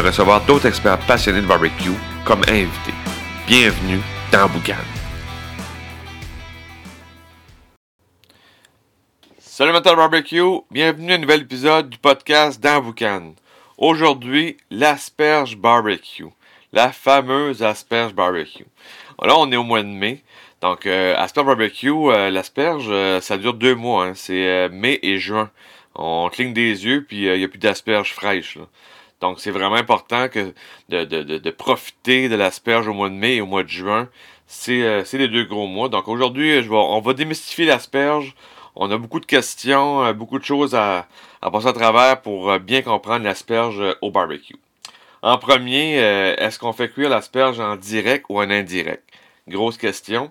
recevoir d'autres experts passionnés de barbecue comme invités. Bienvenue dans Boucan. Salut Mental Barbecue, bienvenue à un nouvel épisode du podcast dans Boucan. Aujourd'hui, l'asperge barbecue, la fameuse asperge barbecue. Là, on est au mois de mai. Donc, euh, asperge barbecue, euh, l'asperge, euh, ça dure deux mois. Hein. C'est mai et juin. On cligne des yeux, puis il n'y a plus d'asperges fraîches. Donc, c'est vraiment important de, profiter de l'asperge au mois de mai et au mois de juin. C'est euh, les deux gros mois. Donc, aujourd'hui, on va démystifier l'asperge. On a beaucoup de questions, euh, beaucoup de choses à, passer à travers pour euh, bien comprendre l'asperge au barbecue. En premier, est-ce qu'on fait cuire l'asperge en direct ou en indirect? Grosse question.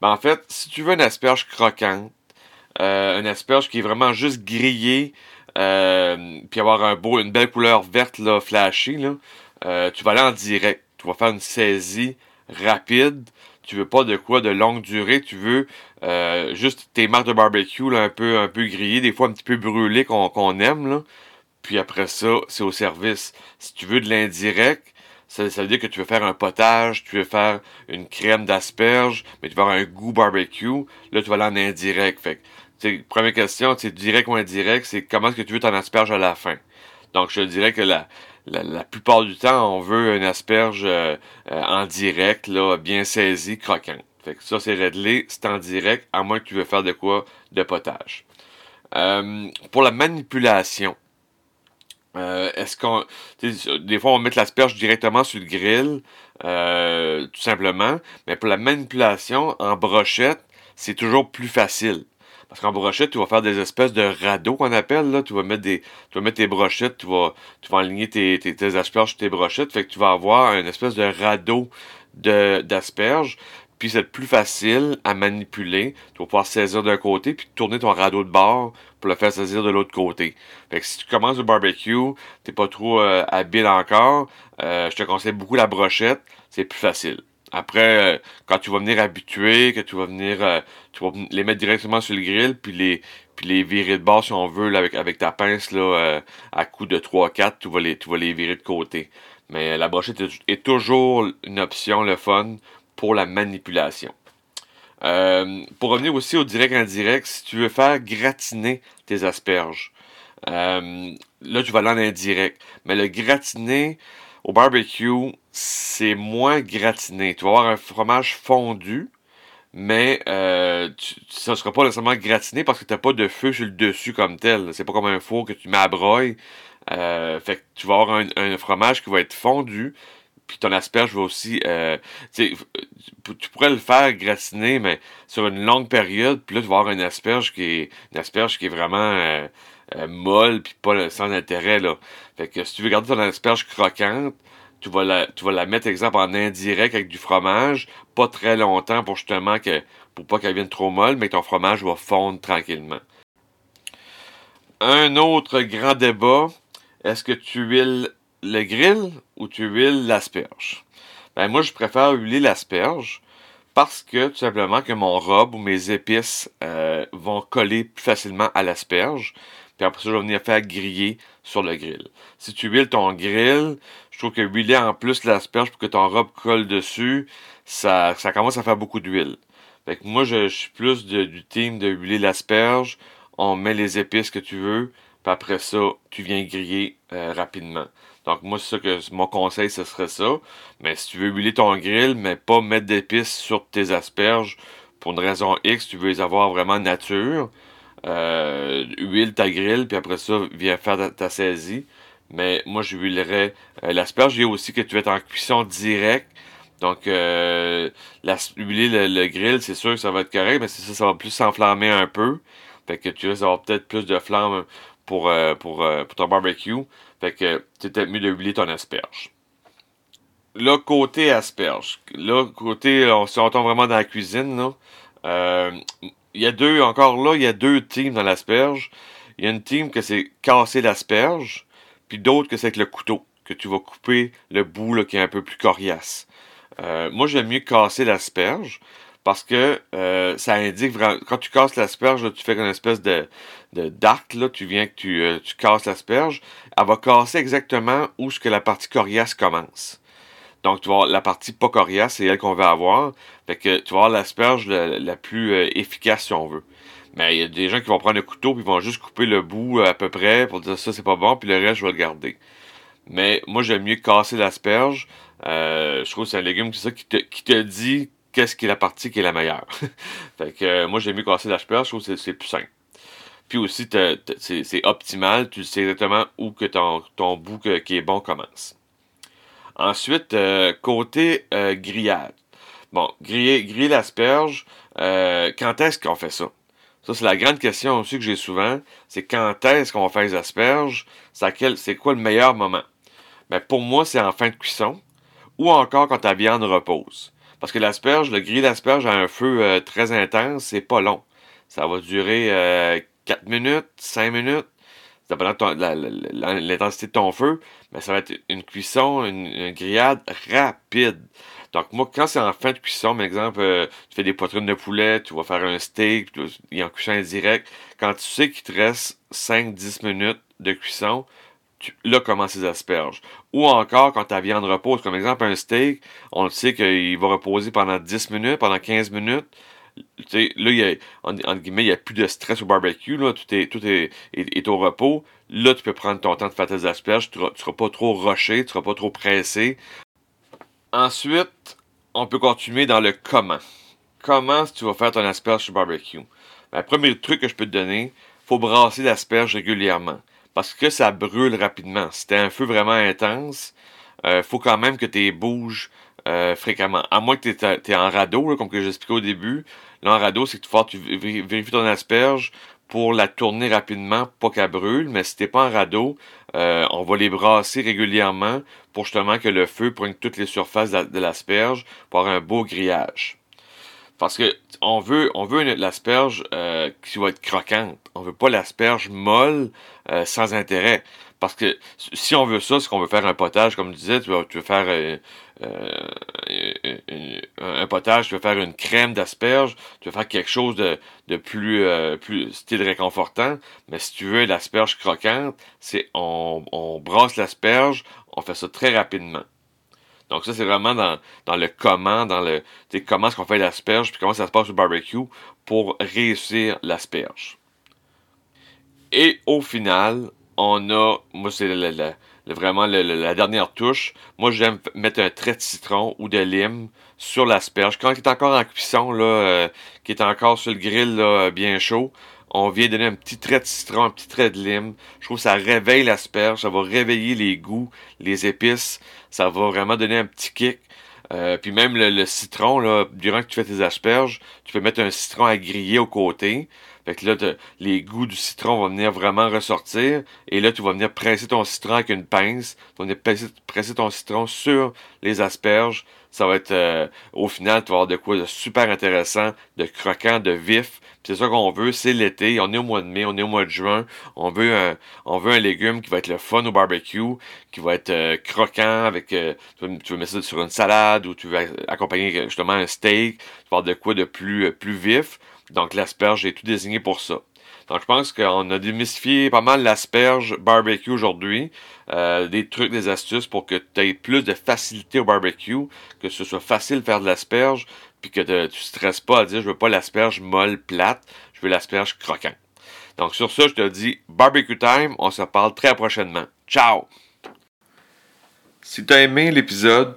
Ben, en fait, si tu veux une asperge croquante, une asperge qui est vraiment juste grillée, puis avoir un beau, une belle couleur verte là, flashy, là, euh, tu vas aller en direct. Tu vas faire une saisie rapide. Tu veux pas de quoi de longue durée. Tu veux euh, juste tes marques de barbecue un peu un peu grillées, des fois un petit peu brûlées qu'on aime. Puis après ça, c'est au service. Si tu veux de l'indirect, ça, veut dire que tu veux faire un potage, tu veux faire une crème d'asperge, mais tu vas avoir un goût barbecue. Là, tu vas aller en indirect. Première question, c'est direct ou indirect, c'est comment est-ce que tu veux ton asperge à la fin? Donc, je dirais que la, plupart du temps, on veut une asperge euh, euh, en direct, là, bien saisie, croquante. Fait ça, c'est réglé, c'est en direct, à moins que tu veux faire de quoi de potage. Euh, pour la manipulation, est-ce qu'on. Des fois, on mettre l'asperge directement sur le grill, tout simplement. Mais pour la manipulation, en brochette, c'est toujours plus facile. Parce qu'en brochette, tu vas faire des espèces de radeaux qu'on appelle. Là. Tu, vas mettre des, tu vas mettre tes brochettes, tu vas, tu vas aligner tes, tes, asperges sur tes brochettes. Fait que tu vas avoir une espèce de radeau de, d'asperges. Puis c'est plus facile à manipuler. Tu vas pouvoir saisir d'un côté, puis tourner ton radeau de bord pour le faire saisir de l'autre côté. Fait que si tu commences le barbecue, t'es pas trop euh, habile encore, euh, je te conseille beaucoup la brochette, c'est plus facile. Après, euh, quand tu vas venir habituer, que tu vas venir, euh, tu vas les mettre directement sur le grill, puis les, puis les virer de bord si on veut, avec, avec ta pince, là, euh, à coup de 3-4, tu vas les, tu vas les virer de côté. Mais la brochette est, est toujours une option, le fun, pour la manipulation. Pour revenir aussi au direct indirect, si tu veux faire gratiner tes asperges, là tu vas aller en indirect. Mais le gratiner au barbecue, c'est moins gratiné. Tu vas avoir un fromage fondu, mais euh, ça ne sera pas nécessairement gratiné parce que tu n'as pas de feu sur le dessus comme tel. C'est pas comme un four que tu mets à. Euh, fait que tu vas avoir un, fromage qui va être fondu, puis ton asperge va aussi... Euh, tu pourrais le faire gratiner, mais sur une longue période, puis là, tu vas avoir une asperge qui est, une asperge qui est vraiment molle, puis pas sans intérêt, là. Fait que si tu veux garder ton asperge croquante, tu vas la, tu vas mettre, exemple, en indirect avec du fromage, pas très longtemps pour justement que, pour pas qu'elle vienne trop molle, mais ton fromage va fondre tranquillement. Un autre grand débat, est-ce que tu huiles le grill ou tu huiles l'asperge? Ben, moi, je préfère huiler l'asperge parce que, tout simplement, que mon rub ou mes épices euh, vont coller plus facilement à l'asperge. Puis après ça, je vais venir faire griller sur le grill. Si tu huiles ton grill, je trouve que huiler en plus l'asperge pour que ton rub colle dessus, ça, commence à faire beaucoup d'huile. Fait que moi, je, suis plus du team de huiler l'asperge. On met les épices que tu veux. Puis après ça, tu viens griller euh, rapidement. Donc moi, c'est ça que mon conseil, ce serait ça. Mais si tu veux huiler ton grill, mais pas mettre d'épices sur tes asperges, pour une raison X, tu veux les avoir vraiment nature, euh, huile ta grille, puis après ça, viens faire ta, saisie. Mais moi, je huilerais euh, l'asperge. Il y a aussi que tu vas être en cuisson directe. Donc, euh, huiler le, grill, c'est sûr que ça va être correct, mais c'est ça, ça va plus s'enflammer un peu. Fait que tu vas avoir peut-être plus de flamme pour, euh, pour, pour ton barbecue. Fait que c'est peut-être mieux de huiler ton asperge. là, côté asperge. Là, côté, on, si on tombe vraiment dans la cuisine, là, il y a deux, encore là, il y a deux teams dans l'asperge. Il y a une team que c'est casser l'asperge, puis d'autres que c'est avec le couteau, que tu vas couper le bout qui est un peu plus coriace. Euh, moi, j'aime mieux casser l'asperge parce que euh, ça indique vraiment, quand tu casses l'asperge, tu fais une espèce de, d'arc, là, tu viens que tu, euh, tu casses l'asperge, elle va casser exactement où ce que la partie coriace commence. Donc, tu vas la partie pas coriace, c'est elle qu'on va avoir. Fait que tu vas l'asperge la, plus efficace si on veut. Mais il y a des gens qui vont prendre un couteau puis vont juste couper le bout à peu près pour dire ça c'est pas bon, puis le reste je vais le garder. Mais moi j'aime mieux casser l'asperge. Euh, je trouve que c'est un légume qui, te, qui te dit qu'est-ce qui est la partie qui est la meilleure. fait que euh, moi j'aime mieux casser l'asperge, je trouve que c'est plus simple. Puis aussi, c'est optimal, tu sais exactement où que ton, ton bout qui est bon commence. Ensuite, euh, côté grillade. Bon, griller, griller l'asperge, quand est-ce qu'on fait ça? Ça, c'est la grande question aussi que j'ai souvent. C'est quand est-ce qu'on faire les asperges? C'est quoi le meilleur moment? Ben, pour moi, c'est en fin de cuisson ou encore quand ta viande repose. Parce que l'asperge, le grill d'asperge à un feu euh, très intense, c'est pas long. Ça va durer euh, 4 minutes, 5 minutes, dépendant de l'intensité de ton feu, mais ça va être une cuisson, une grillade rapide. Donc, moi, quand c'est en fin de cuisson, par exemple, euh, tu fais des poitrines de poulet, tu vas faire un steak, tu, est en cuisson indirect. Quand tu sais qu'il te reste 5-10 minutes de cuisson, là commence les asperges. Ou encore, quand ta viande repose, comme exemple un steak, on le sait qu'il va reposer pendant 10 minutes, pendant 15 minutes. Là, il y a, entre guillemets, il n'y a plus de stress au barbecue, là, tout, est, tout est, est, au repos. Là, tu peux prendre ton temps de faire tes asperges, tu ne seras pas trop rushé, tu ne seras pas trop pressé. Ensuite, on peut continuer dans le comment. Comment tu vas faire ton asperge sur barbecue? Ben, le premier truc que je peux te donner, faut brasser l'asperge régulièrement. Parce que ça brûle rapidement. Si tu un feu vraiment intense, il euh, faut quand même que tu bouges euh, fréquemment. À moins que tu es, en radeau, comme que j'expliquais au début. Là, en radeau, c'est que tu, vérifies ton asperge pour la tourner rapidement, pas qu'elle brûle, mais si t'es pas en radeau, on va les brasser régulièrement pour justement que le feu prenne toutes les surfaces de l'asperge pour avoir un beau grillage. Parce que on veut, on veut l'asperge euh, qui va être croquante. On veut pas l'asperge molle euh, sans intérêt. Parce que si on veut ça, c'est qu'on veut faire un potage, comme je disais, tu veux, faire euh, euh, un potage, tu veux faire une crème d'asperge, tu veux faire quelque chose de, plus, euh, plus style réconfortant. Mais si tu veux l'asperge croquante, c'est on, on l'asperge, on fait ça très rapidement. Donc ça, c'est vraiment dans, dans, le comment, dans le comment est-ce qu'on fait l'asperge, puis comment ça se passe au barbecue pour réussir l'asperge. Et au final, on a, moi c'est vraiment la dernière touche. Moi j'aime mettre un trait de citron ou de lime sur l'asperge. Quand il est encore en cuisson, là, euh, qui est encore sur le grill là, bien chaud, on vient donner un petit trait de citron, un petit trait de lime. Je trouve que ça réveille l'asperge, ça va réveiller les goûts, les épices. Ça va vraiment donner un petit kick. Euh, puis même le, citron, là, durant que tu fais tes asperges, tu peux mettre un citron à griller au côté. Fait que là, les goûts du citron vont venir vraiment ressortir. Et là, tu vas venir presser ton citron avec une pince. Tu vas venir presser, ton citron sur les asperges. Ça va être, euh, au final, tu vas avoir de quoi de super intéressant, de croquant, de vif. C'est ça qu'on veut, c'est l'été. On est au mois de mai, on est au mois de juin. On veut un, légume qui va être le fun au barbecue, qui va être euh, croquant avec, euh, tu, veux, mettre ça sur une salade ou tu veux accompagner justement un steak. Tu vas avoir de quoi de plus, plus vif. Donc l'asperge est tout désigné pour ça. Donc je pense qu'on a démystifié pas mal l'asperge barbecue aujourd'hui. Euh, des trucs, des astuces pour que tu aies plus de facilité au barbecue, que ce soit facile de faire de l'asperge, puis que tu ne stresses pas à dire je veux pas l'asperge molle plate, je veux l'asperge croquant. Donc sur ça, je te dis barbecue time, on se parle très prochainement. Ciao! Si tu as aimé l'épisode,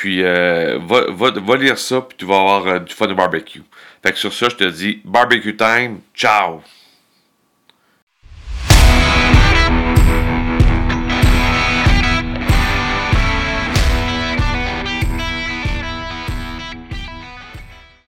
Puis euh, va, va, va, lire ça, puis tu vas avoir euh, du fun de barbecue. Fait que sur ça, je te dis barbecue time. Ciao!